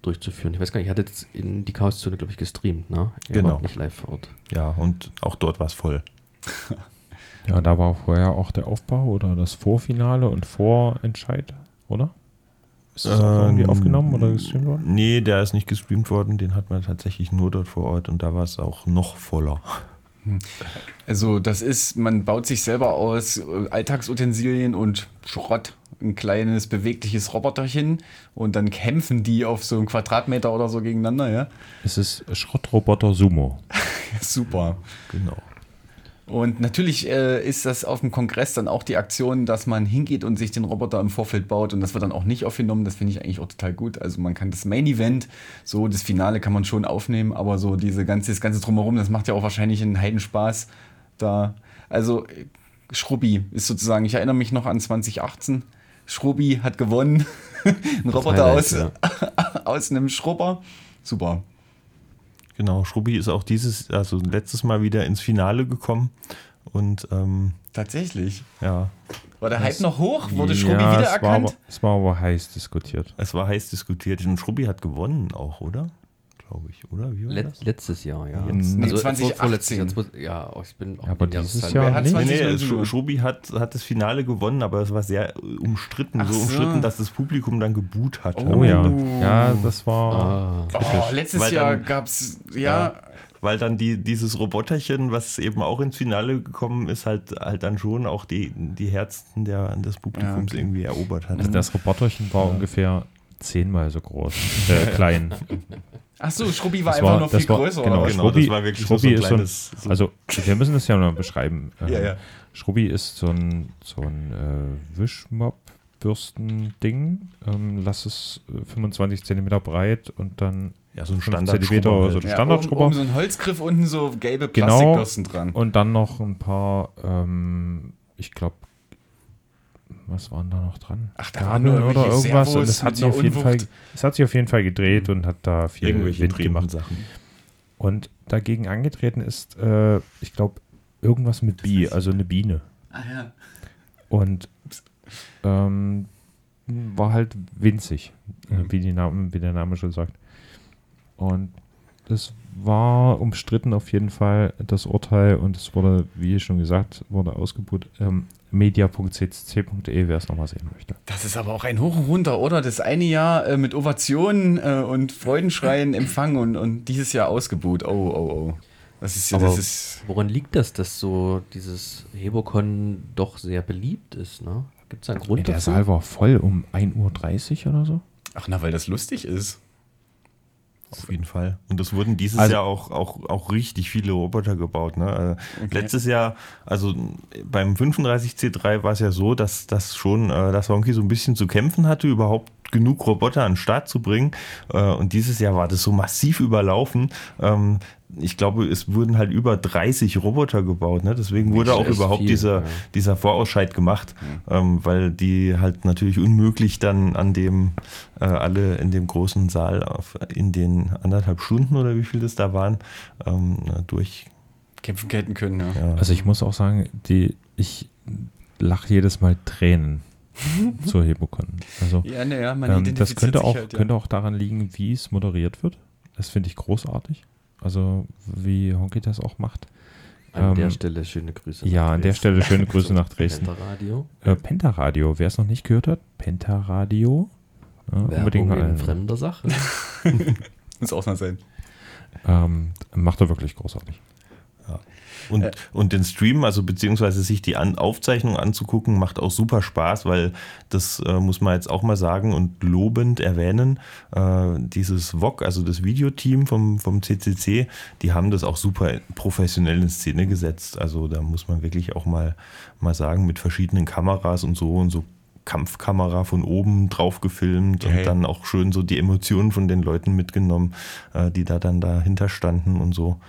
durchzuführen. Ich weiß gar nicht, er hat jetzt in die Chaoszone, glaube ich, gestreamt, ne? Er Genau. Nicht live vor Ort. ja, und auch dort war es voll. *laughs* Ja, da war vorher auch der Aufbau oder das Vorfinale und Vorentscheid, oder? Ist das auch irgendwie Ähm, aufgenommen oder gestreamt worden? Nee, der ist nicht gestreamt worden, den hat man tatsächlich nur dort vor Ort und da war es auch noch voller. Also das ist, man baut sich selber aus äh, Alltagsutensilien und Schrott ein kleines bewegliches Roboterchen und dann kämpfen die auf so einen Quadratmeter oder so gegeneinander, ja. Es ist Schrottroboter Sumo. *laughs* Super. Genau. Und natürlich äh, ist das auf dem Kongress dann auch die Aktion, dass man hingeht und sich den Roboter im Vorfeld baut und das wird dann auch nicht aufgenommen. Das finde ich eigentlich auch total gut. Also man kann das Main Event, so das Finale kann man schon aufnehmen, aber so diese ganze, das ganze drumherum, das macht ja auch wahrscheinlich einen Heidenspaß da. Also Schrubbi ist sozusagen, ich erinnere mich noch an 2018. Schrubbi hat gewonnen. *laughs* Ein Roboter aus, ja. *laughs* aus einem Schrubber. Super. Genau, Schrubbi ist auch dieses, also letztes Mal wieder ins Finale gekommen. Und ähm, Tatsächlich. ja, War der Hype noch hoch? Wurde Schrubbi Ja, es war, wiedererkannt? aber, es war aber heiß diskutiert. es war heiß diskutiert. Und Schrubbi hat gewonnen auch, oder? Glaube ich, oder? Wie war Let, das? letztes Jahr, ja. Jetzt. Nee, vor- 2018. vorletztes Jahr, zwei- ja, oh, ich bin auch Ja, aber dieses Jahr Wer hat nicht. Nee, 20 nee? Sch- Schrubbi hat, hat das Finale gewonnen, aber es war sehr äh, umstritten, so so. umstritten, dass das Publikum dann geboot hat. Oh ja. Ja, das war. Ah, Oh, letztes Weil Jahr dann- gab's, ja, Weil dann die, dieses Roboterchen, was eben auch ins Finale gekommen ist, halt, halt dann schon auch die, die Herzen der, des Publikums Ja, okay. irgendwie erobert hat. Also das Roboterchen war ungefähr zehnmal so groß. Äh, klein. *laughs* ach so, Schrubbi war Das einfach war- noch das viel war- größer. genau, genau, Schrubbi- das war wirklich so, so Schrubbi ein ist so ein- kleines. So Also, wir müssen das ja mal beschreiben. *laughs* Ähm, Ja, ja. Schrubbi ist so ein, so ein äh, Wischmopp-Bürsten-Ding. Ähm, lass es äh, 25 Zentimeter breit und dann ja, so ein 5 Standard Zentimeter oder so ein Ja, Standardschrubber. oben, oben so ein Holzgriff, unten so gelbe Genau. Plastikbürsten dran. Und dann noch ein paar, ähm, ich glaube, was waren da noch dran? Ach, da waren nur Gabeln oder irgendwas. Und Servos es hat, sich auf jeden Fall, es hat sich auf jeden Fall gedreht und hat da viel irgendwelche Wind gemacht. Sachen. Und dagegen angetreten ist, äh, ich glaube, irgendwas mit Bi, also eine Biene. Ah ja. Und ähm, war halt winzig, äh, wie, die Name, wie der Name schon sagt. Und es war umstritten auf jeden Fall das Urteil und es wurde, wie schon gesagt, wurde ausgebucht. Ähm, media.ccc.de, wer es nochmal sehen möchte. Das ist aber auch ein Hoch und Runter, oder? Das eine Jahr äh, mit Ovationen äh, und Freudenschreien empfangen und, und dieses Jahr ausgebuht. Oh, oh, oh. Das ist Aber das ist. woran liegt das, dass so dieses Hebocon doch sehr beliebt ist? Ne? Gibt es einen Grund Ja, der dafür? Saal war voll um 1.30 Uhr oder so. Ach, na, weil das lustig ist. Auf jeden Fall. Und es wurden dieses Also- Jahr auch, auch, auch richtig viele Roboter gebaut. Ne? Äh, Letztes Jahr, also beim 35C3 war es ja so, dass das schon, äh, dass Wonky so ein bisschen zu kämpfen hatte, überhaupt genug Roboter an den Start zu bringen. Äh, und dieses Jahr war das so massiv überlaufen. Ähm, ich glaube, es wurden halt über 30 Roboter gebaut. Ne? Deswegen wurde auch überhaupt viel, dieser, ja. dieser Vorausscheid gemacht, ähm, weil die halt natürlich unmöglich dann an dem, äh, alle in dem großen Saal auf, in den anderthalb Stunden oder wie viel das da waren, ähm, durch. Kämpfen gelten können, ja. Ja. Also ich muss auch sagen, die, ich lache jedes Mal Tränen *laughs* zur Hebocon. Also Ja, naja, man ähm, das könnte sich auch, halt, ja. könnte auch daran liegen, wie es moderiert wird. Das finde ich großartig. Also wie Honky das auch macht. An der Ähm, Stelle schöne Grüße. Ja, nach an der Dresden. Stelle schöne Grüße *laughs* nach Dresden. Radio. Äh, Pentaradio, wer es noch nicht gehört hat, Pentaradio. Ja, unbedingt Werbung mal, in fremder Sache. *laughs* Muss auch mal sein. ähm, macht er wirklich großartig. Und, Äh. und den Stream, also beziehungsweise sich die An Aufzeichnung anzugucken, macht auch super Spaß, weil das äh, muss man jetzt auch mal sagen und lobend erwähnen. Äh, dieses VOG, also das Videoteam vom, vom CCC, die haben das auch super professionell in Szene gesetzt. Also da muss man wirklich auch mal, mal sagen, mit verschiedenen Kameras und so und so Kampfkamera von oben drauf gefilmt Geil. und dann auch schön so die Emotionen von den Leuten mitgenommen, äh, die da dann dahinter standen und so.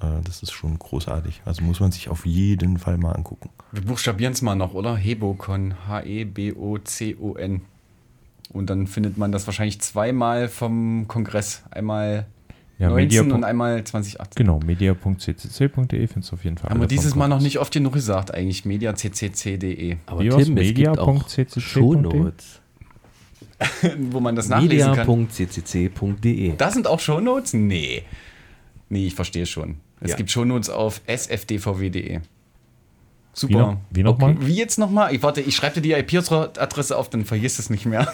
Äh, Das ist schon großartig. Also muss man sich auf jeden Fall mal angucken. Wir buchstabieren es mal noch, oder? Hebocon. H-E-B-O-C-O-N. Und dann findet man das wahrscheinlich zweimal vom Kongress. Einmal Ja, 19 Media. und einmal 2018. Genau, media.ccc.de findest du auf jeden Fall. Haben wir dieses Mal noch nicht oft genug gesagt, eigentlich. mediaccc.de, Aber Wie? Tim, es gibt auch Media.ccc.de? Shownotes. *laughs* wo man das nachlesen kann. Media.ccc.de. Da sind auch Shownotes? Nee. Nee, ich verstehe schon. Es Ja. gibt Shownotes auf sfdvw.de. Super. Wie, noch, wie nochmal? Okay. Wie jetzt nochmal? Ich warte, ich schreibe dir die IP-Adresse auf, dann vergisst es nicht mehr.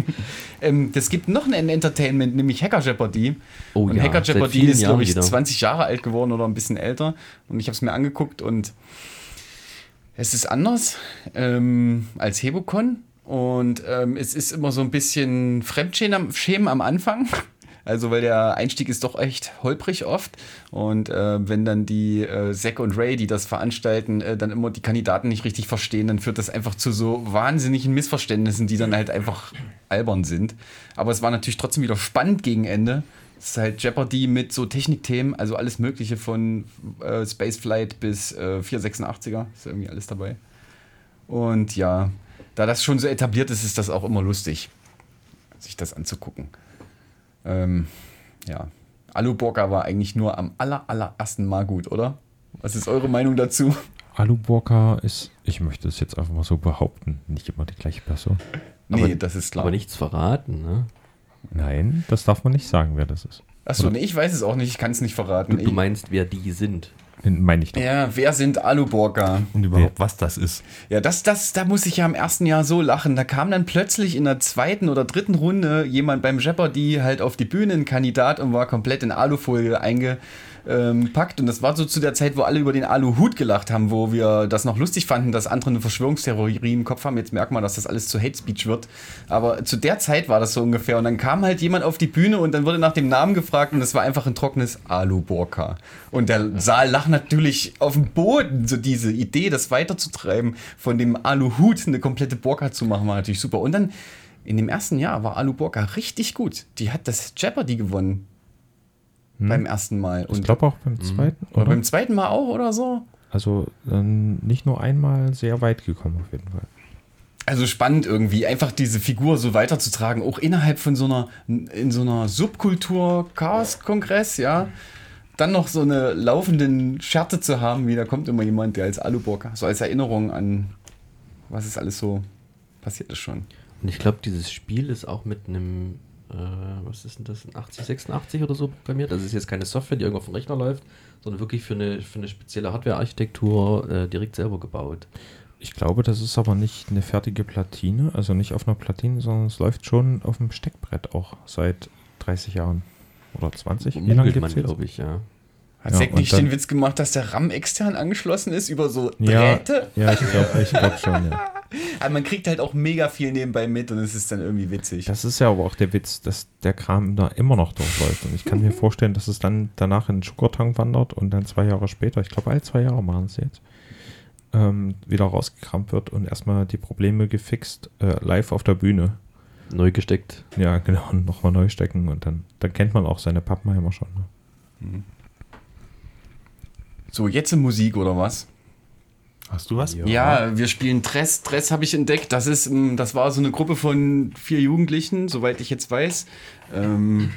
*laughs* ähm, das gibt noch ein Entertainment, nämlich Hacker Jeopardy. Oh und ja, Hacker Jeopardy ist, glaube ich, wieder. 20 Jahre alt geworden oder ein bisschen älter. Und ich habe es mir angeguckt und es ist anders ähm, als Hebocon. Und ähm, es ist immer so ein bisschen Fremdschämen am, Schämen am Anfang. Also, weil der Einstieg ist doch echt holprig oft. Und äh, wenn dann die äh, Zack und Ray, die das veranstalten, äh, dann immer die Kandidaten nicht richtig verstehen, dann führt das einfach zu so wahnsinnigen Missverständnissen, die dann halt einfach albern sind. Aber es war natürlich trotzdem wieder spannend gegen Ende. Es ist halt Jeopardy mit so Technikthemen, also alles Mögliche von äh, Spaceflight bis äh, 486er. Ist irgendwie alles dabei. Und ja, da das schon so etabliert ist, ist das auch immer lustig, sich das anzugucken. Ähm, ja. Aluborka war eigentlich nur am aller, allerersten Mal gut, oder? Was ist eure Meinung dazu? Aluborka ist, ich möchte es jetzt einfach mal so behaupten, nicht immer die gleiche Person. Nee, Aber- das ist klar. Aber nichts verraten, ne? Nein, das darf man nicht sagen, wer das ist. Achso, nee, ich weiß es auch nicht, ich kann es nicht verraten. Du, du meinst, wer die sind. Meine ich doch. ja, wer sind Aluborka? Und überhaupt, was das ist. Ja, das, das, da muss ich ja im ersten Jahr so lachen. Da kam dann plötzlich in der zweiten oder dritten Runde jemand beim Jeopardy halt auf die Bühne, ein Kandidat, und war komplett in Alufolie eingepackt. Und das war so zu der Zeit, wo alle über den Aluhut gelacht haben, wo wir das noch lustig fanden, dass andere eine Verschwörungstheorie im Kopf haben. Jetzt merkt man, dass das alles zu Hate Speech wird. Aber zu der Zeit war das so ungefähr. Und dann kam halt jemand auf die Bühne und dann wurde nach dem Namen gefragt und das war einfach ein trockenes Aluborka. Und der Saal lacht natürlich auf dem Boden. So diese Idee, das weiterzutreiben, von dem Aluhut eine komplette Borka zu machen, war natürlich super. Und dann in dem ersten Jahr war Aluborka richtig gut. Die hat das Jeopardy gewonnen. Beim ersten Mal. Ich Und glaube auch beim zweiten, oder oder? beim zweiten Mal auch oder so? Also ähm, nicht nur einmal sehr weit gekommen auf jeden Fall. Also spannend irgendwie, einfach diese Figur so weiterzutragen, auch innerhalb von so einer, in so einer Subkultur Chaos-Kongress, ja. Dann noch so eine laufenden Scherte zu haben, wie da kommt immer jemand, der als Aluborka, so als Erinnerung an, was ist alles so passiert ist schon. Und ich glaube, dieses Spiel ist auch mit einem, was ist denn das, ein 8086 oder so programmiert. Also es ist jetzt keine Software, die irgendwo auf dem Rechner läuft, sondern wirklich für eine, für eine spezielle Hardware-Architektur äh, direkt selber gebaut. Ich glaube, das ist aber nicht eine fertige Platine, also nicht auf einer Platine, sondern es läuft schon auf dem Steckbrett auch seit 30 Jahren oder 20. Wie lange gibt es glaube ich, ja. Hat Ja, Zack nicht dann- den Witz gemacht, dass der RAM extern angeschlossen ist über so Ja, Drähte? ja, ich glaube ich glaub schon, ja. Aber *laughs* man kriegt halt auch mega viel nebenbei mit und es ist dann irgendwie witzig. Das ist ja aber auch der Witz, dass der Kram da immer noch durchläuft. Und ich kann mir vorstellen, dass es dann danach in den Sugartank wandert und dann zwei Jahre später, ich glaube alle zwei Jahre machen sie jetzt, ähm, wieder rausgekramt wird und erstmal die Probleme gefixt, äh, live auf der Bühne. Neu gesteckt. Ja, genau, und nochmal neu stecken und dann, dann kennt man auch seine Pappenheimer schon. Ne? So, jetzt in Musik oder was? Hast du was? Ja, wir spielen Dress. Dress habe ich entdeckt. Das ist, ähm, das war so eine Gruppe von vier Jugendlichen, soweit ich jetzt weiß. Ähm,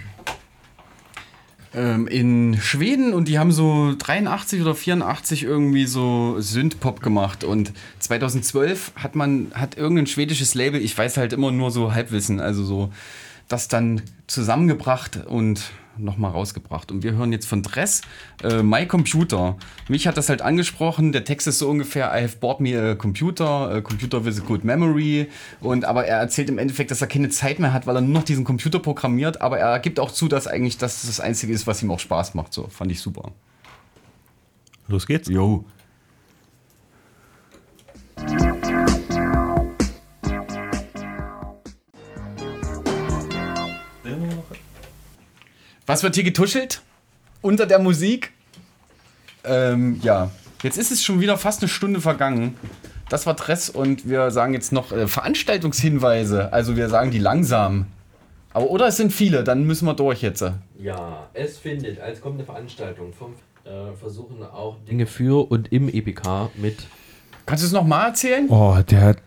ähm, in Schweden und die haben so 83 oder 84 irgendwie so Synthpop gemacht und 2012 hat man hat irgendein schwedisches Label, ich weiß halt immer nur so Halbwissen, also so das dann zusammengebracht und nochmal rausgebracht. Und wir hören jetzt von Dress äh, My Computer. Mich hat das halt angesprochen. Der Text ist so ungefähr, I have bought me a computer, a computer with a good memory. Und aber er erzählt im Endeffekt, dass er keine Zeit mehr hat, weil er nur noch diesen Computer programmiert. Aber er gibt auch zu, dass eigentlich das das Einzige ist, was ihm auch Spaß macht. So, fand ich super. Los geht's. Jo. Was wird hier getuschelt? Unter der Musik? Ähm, ja. Jetzt ist es schon wieder fast eine Stunde vergangen. Das war Dress und wir sagen jetzt noch äh, Veranstaltungshinweise. Also wir sagen die langsam. Aber oder es sind viele, dann müssen wir durch jetzt. Ja, es findet als kommende Veranstaltung vom äh, versuchen auch Dinge für und im EPK mit Kannst du es nochmal erzählen? Oh, der hat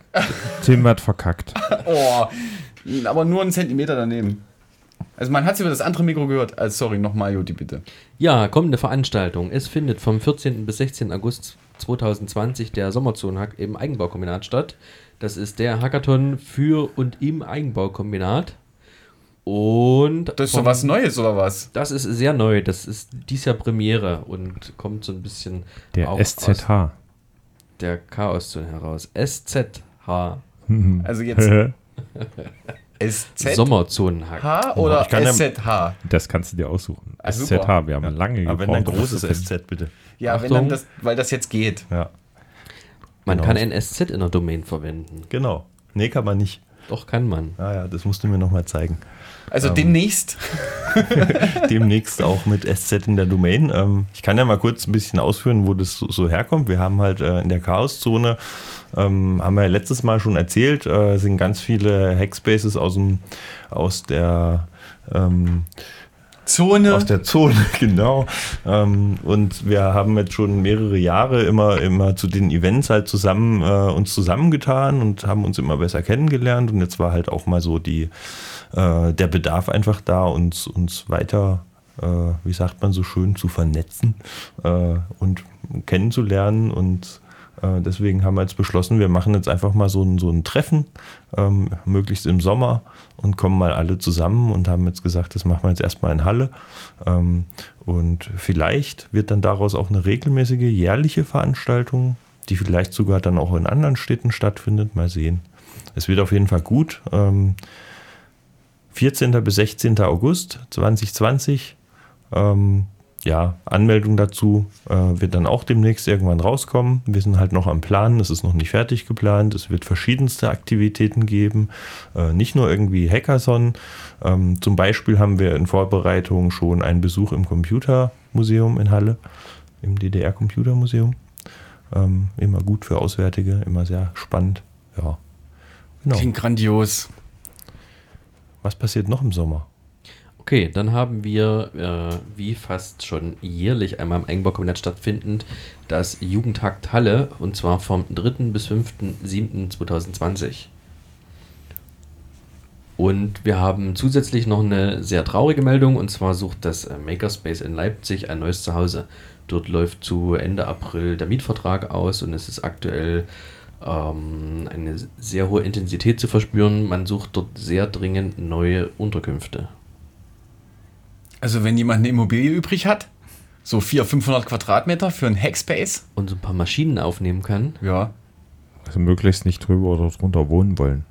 Tim hat verkackt. *laughs* Oh, aber nur einen Zentimeter daneben. Also man hat es über das andere Mikro gehört. Also sorry, nochmal, Joti, bitte. Ja, kommende Veranstaltung. Es findet vom 14. bis 16. August 2020 der Sommerzonenhack im Eigenbaukombinat statt. Das ist der Hackathon für und im Eigenbaukombinat. Und Das ist so was Neues, oder was? Das ist sehr neu. Das ist dies Jahr Premiere und kommt so ein bisschen Der auch aus SZH. der Chaoszone heraus. SZH. Also jetzt *laughs* SZ Sommerzonenhack. H oder Ich kann ja- SZH? Das kannst du dir aussuchen. Ah, super. SZH, wir haben lange Aber wenn ein gebraucht, um das großes zu finden. SZ, bitte. Ja, wenn dann das, weil das jetzt geht. Ja, Man Genau. kann ein SZ in der Domain verwenden. genau. Nee, kann man nicht. Doch kann man. Ah ja, das musst du mir nochmal zeigen. Also demnächst. *laughs* Demnächst auch mit SZ in der Domain. Ähm, ich kann ja mal kurz ein bisschen ausführen, wo das so, so herkommt. Wir haben halt äh, in der Chaoszone, ähm, haben wir ja letztes Mal schon erzählt, äh, sind ganz viele Hackspaces aus, dem, aus der ähm, Zone. aus der Zone, *laughs* genau. Ähm, und wir haben jetzt schon mehrere Jahre immer, immer zu den Events halt zusammen äh, uns zusammengetan und haben uns immer besser kennengelernt. Und jetzt war halt auch mal so die, äh, der Bedarf einfach da, uns, uns weiter äh, wie sagt man so schön, zu vernetzen äh, und kennenzulernen. Und deswegen haben wir jetzt beschlossen, wir machen jetzt einfach mal so ein, so ein Treffen, ähm, möglichst im Sommer und kommen mal alle zusammen und haben jetzt gesagt, das machen wir jetzt erstmal in Halle. Ähm, und vielleicht wird dann daraus auch eine regelmäßige jährliche Veranstaltung, die vielleicht sogar dann auch in anderen Städten stattfindet. Mal sehen. Es wird auf jeden Fall gut. Ähm, 14. bis 16. August 2020. Ähm, ja, Anmeldung dazu äh, wird dann auch demnächst irgendwann rauskommen. Wir sind halt noch am Planen, es ist noch nicht fertig geplant. Es wird verschiedenste Aktivitäten geben, äh, nicht nur irgendwie Hackathon. Ähm, zum Beispiel haben wir in Vorbereitung schon einen Besuch im Computermuseum in Halle, im DDR-Computermuseum. Ähm, immer gut für Auswärtige, immer sehr spannend. Ja, genau. Klingt grandios. Was passiert noch im Sommer? Okay, dann haben wir, äh, wie fast schon jährlich einmal im Eigenbaukabinett stattfindend, das Jugendhakt Halle und zwar vom 3. bis 5.7.2020. Und wir haben zusätzlich noch eine sehr traurige Meldung und zwar sucht das äh, Makerspace in Leipzig ein neues Zuhause. Dort läuft zu Ende April der Mietvertrag aus und es ist aktuell ähm, eine sehr hohe Intensität zu verspüren. Man sucht dort sehr dringend neue Unterkünfte. Also wenn jemand eine Immobilie übrig hat, so 400, 500 Quadratmeter für ein Hackspace, Und so ein paar Maschinen aufnehmen kann ja, Also möglichst nicht drüber oder drunter wohnen wollen.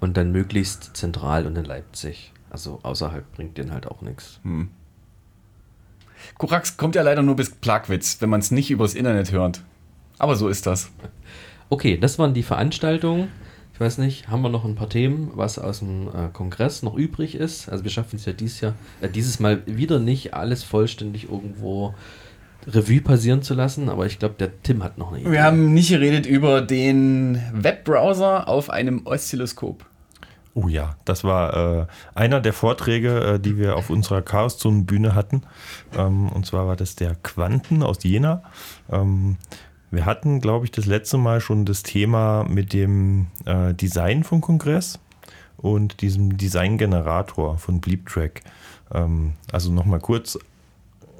und dann möglichst zentral und in Leipzig. Also außerhalb bringt den halt auch nichts. Korax kommt ja leider nur bis Plagwitz, wenn man es nicht übers Internet hört. Aber so ist das. Okay, das waren die Veranstaltungen. Ich weiß nicht, haben wir noch ein paar Themen, was aus dem äh, Kongress noch übrig ist? Also wir schaffen es ja dieses Jahr, äh, dieses Mal wieder nicht, alles vollständig irgendwo Revue passieren zu lassen, aber ich glaube, der Tim hat noch eine Idee. Wir haben nicht geredet über den Webbrowser auf einem Oszilloskop. Oh ja, das war äh, einer der Vorträge, äh, die wir auf unserer Chaos-Zonen-Bühne hatten. Ähm, und zwar war das der Quanten aus Jena. Ähm, wir hatten, glaube ich, das letzte Mal schon das Thema mit dem äh, Design vom Kongress und diesem Designgenerator von BleepTrack. Ähm, also nochmal kurz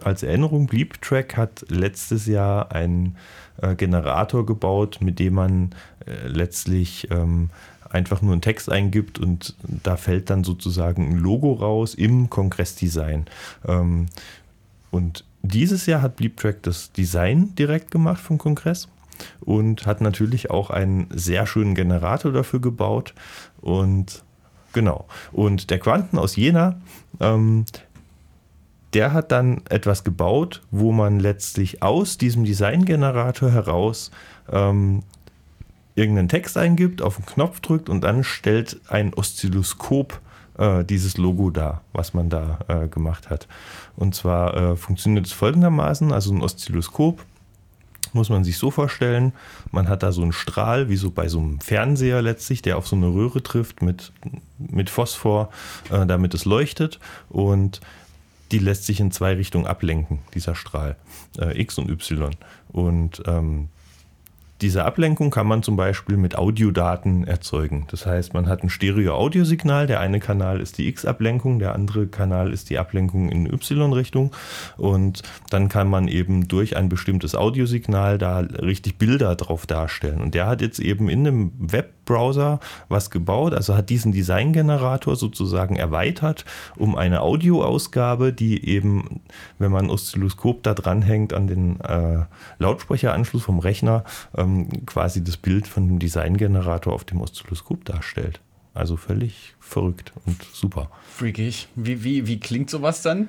als Erinnerung, BleepTrack hat letztes Jahr einen äh, Generator gebaut, mit dem man äh, letztlich ähm, einfach nur einen Text eingibt und da fällt dann sozusagen ein Logo raus im Kongressdesign. Ähm, und dieses Jahr hat BleepTrack das Design direkt gemacht vom Kongress und hat natürlich auch einen sehr schönen Generator dafür gebaut. Und genau. Und der Quanten aus Jena, ähm, der hat dann etwas gebaut, wo man letztlich aus diesem Designgenerator heraus ähm, irgendeinen Text eingibt, auf den Knopf drückt und dann stellt ein Oszilloskop äh, dieses Logo dar, was man da äh, gemacht hat. Und zwar äh, funktioniert es folgendermaßen, also ein Oszilloskop muss man sich so vorstellen, man hat da so einen Strahl, wie so bei so einem Fernseher letztlich, der auf so eine Röhre trifft mit, mit Phosphor, äh, damit es leuchtet und die lässt sich in zwei Richtungen ablenken, dieser Strahl, äh, X und Y. Und ähm, diese Ablenkung kann man zum Beispiel mit Audiodaten erzeugen. Das heißt, man hat ein Stereo-Audiosignal. Der eine Kanal ist die X-Ablenkung, der andere Kanal ist die Ablenkung in Y-Richtung. Und dann kann man eben durch ein bestimmtes Audiosignal da richtig Bilder drauf darstellen. Und der hat jetzt eben in einem Webbrowser was gebaut, also hat diesen Designgenerator sozusagen erweitert um eine Audioausgabe, die eben, wenn man ein Oszilloskop da dranhängt an den äh, Lautsprecheranschluss vom Rechner, ähm, quasi das Bild von dem Designgenerator auf dem Oszilloskop darstellt. Also völlig verrückt und super. Freakig. Wie, wie, wie klingt sowas dann?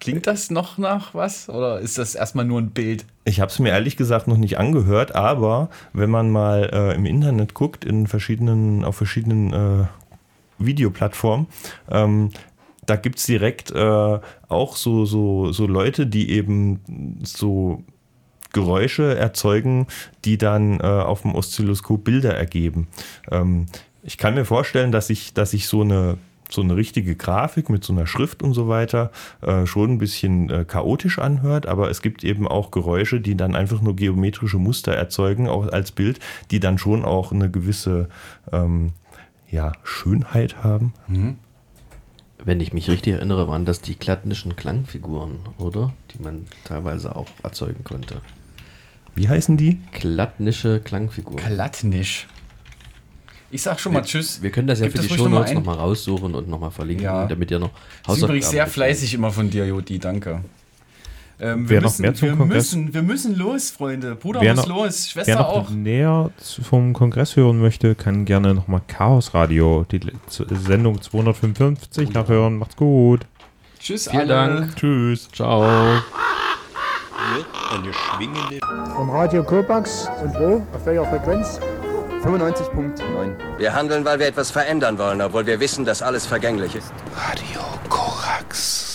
Klingt das noch nach was? Oder ist das erstmal nur ein Bild? Ich habe es mir ehrlich gesagt noch nicht angehört, aber wenn man mal äh, im Internet guckt, in verschiedenen, auf verschiedenen äh, Videoplattformen, ähm, da gibt es direkt äh, auch so, so, so Leute, die eben so Geräusche erzeugen, die dann äh, auf dem Oszilloskop Bilder ergeben. Ähm, ich kann mir vorstellen, dass ich, dass ich so eine so eine richtige Grafik mit so einer Schrift und so weiter äh, schon ein bisschen äh, chaotisch anhört, aber es gibt eben auch Geräusche, die dann einfach nur geometrische Muster erzeugen, auch als Bild, die dann schon auch eine gewisse ähm, ja, Schönheit haben. Wenn ich mich richtig erinnere, waren das die klattnischen Klangfiguren, oder? Die man teilweise auch erzeugen konnte. Wie heißen die? Klattnische Klangfiguren. Klattnisch. Ich sag schon mal Tschüss. Wir können das ja Gib für die ruhig noch mal Shownotes ein. nochmal raussuchen und nochmal verlinken, Ja. damit ihr noch Das ist übrigens sehr fleißig immer von dir, Jodi, danke. Ähm, Wer wir, noch müssen, mehr zum wir, Kongress- müssen, wir müssen los, Freunde. Bruder Wer muss noch- los, Schwester Wer noch auch. näher vom Kongress hören möchte, kann gerne nochmal Chaos Radio, die Sendung 255 nachhören. Macht's gut. Tschüss, Vielen alle. Dank. Tschüss. Ciao. Eine schwingende Vom Radio Kopax und wo? Auf welcher Frequenz? 95.9. Wir handeln, weil wir etwas verändern wollen, obwohl wir wissen, dass alles vergänglich ist. Radio Korax.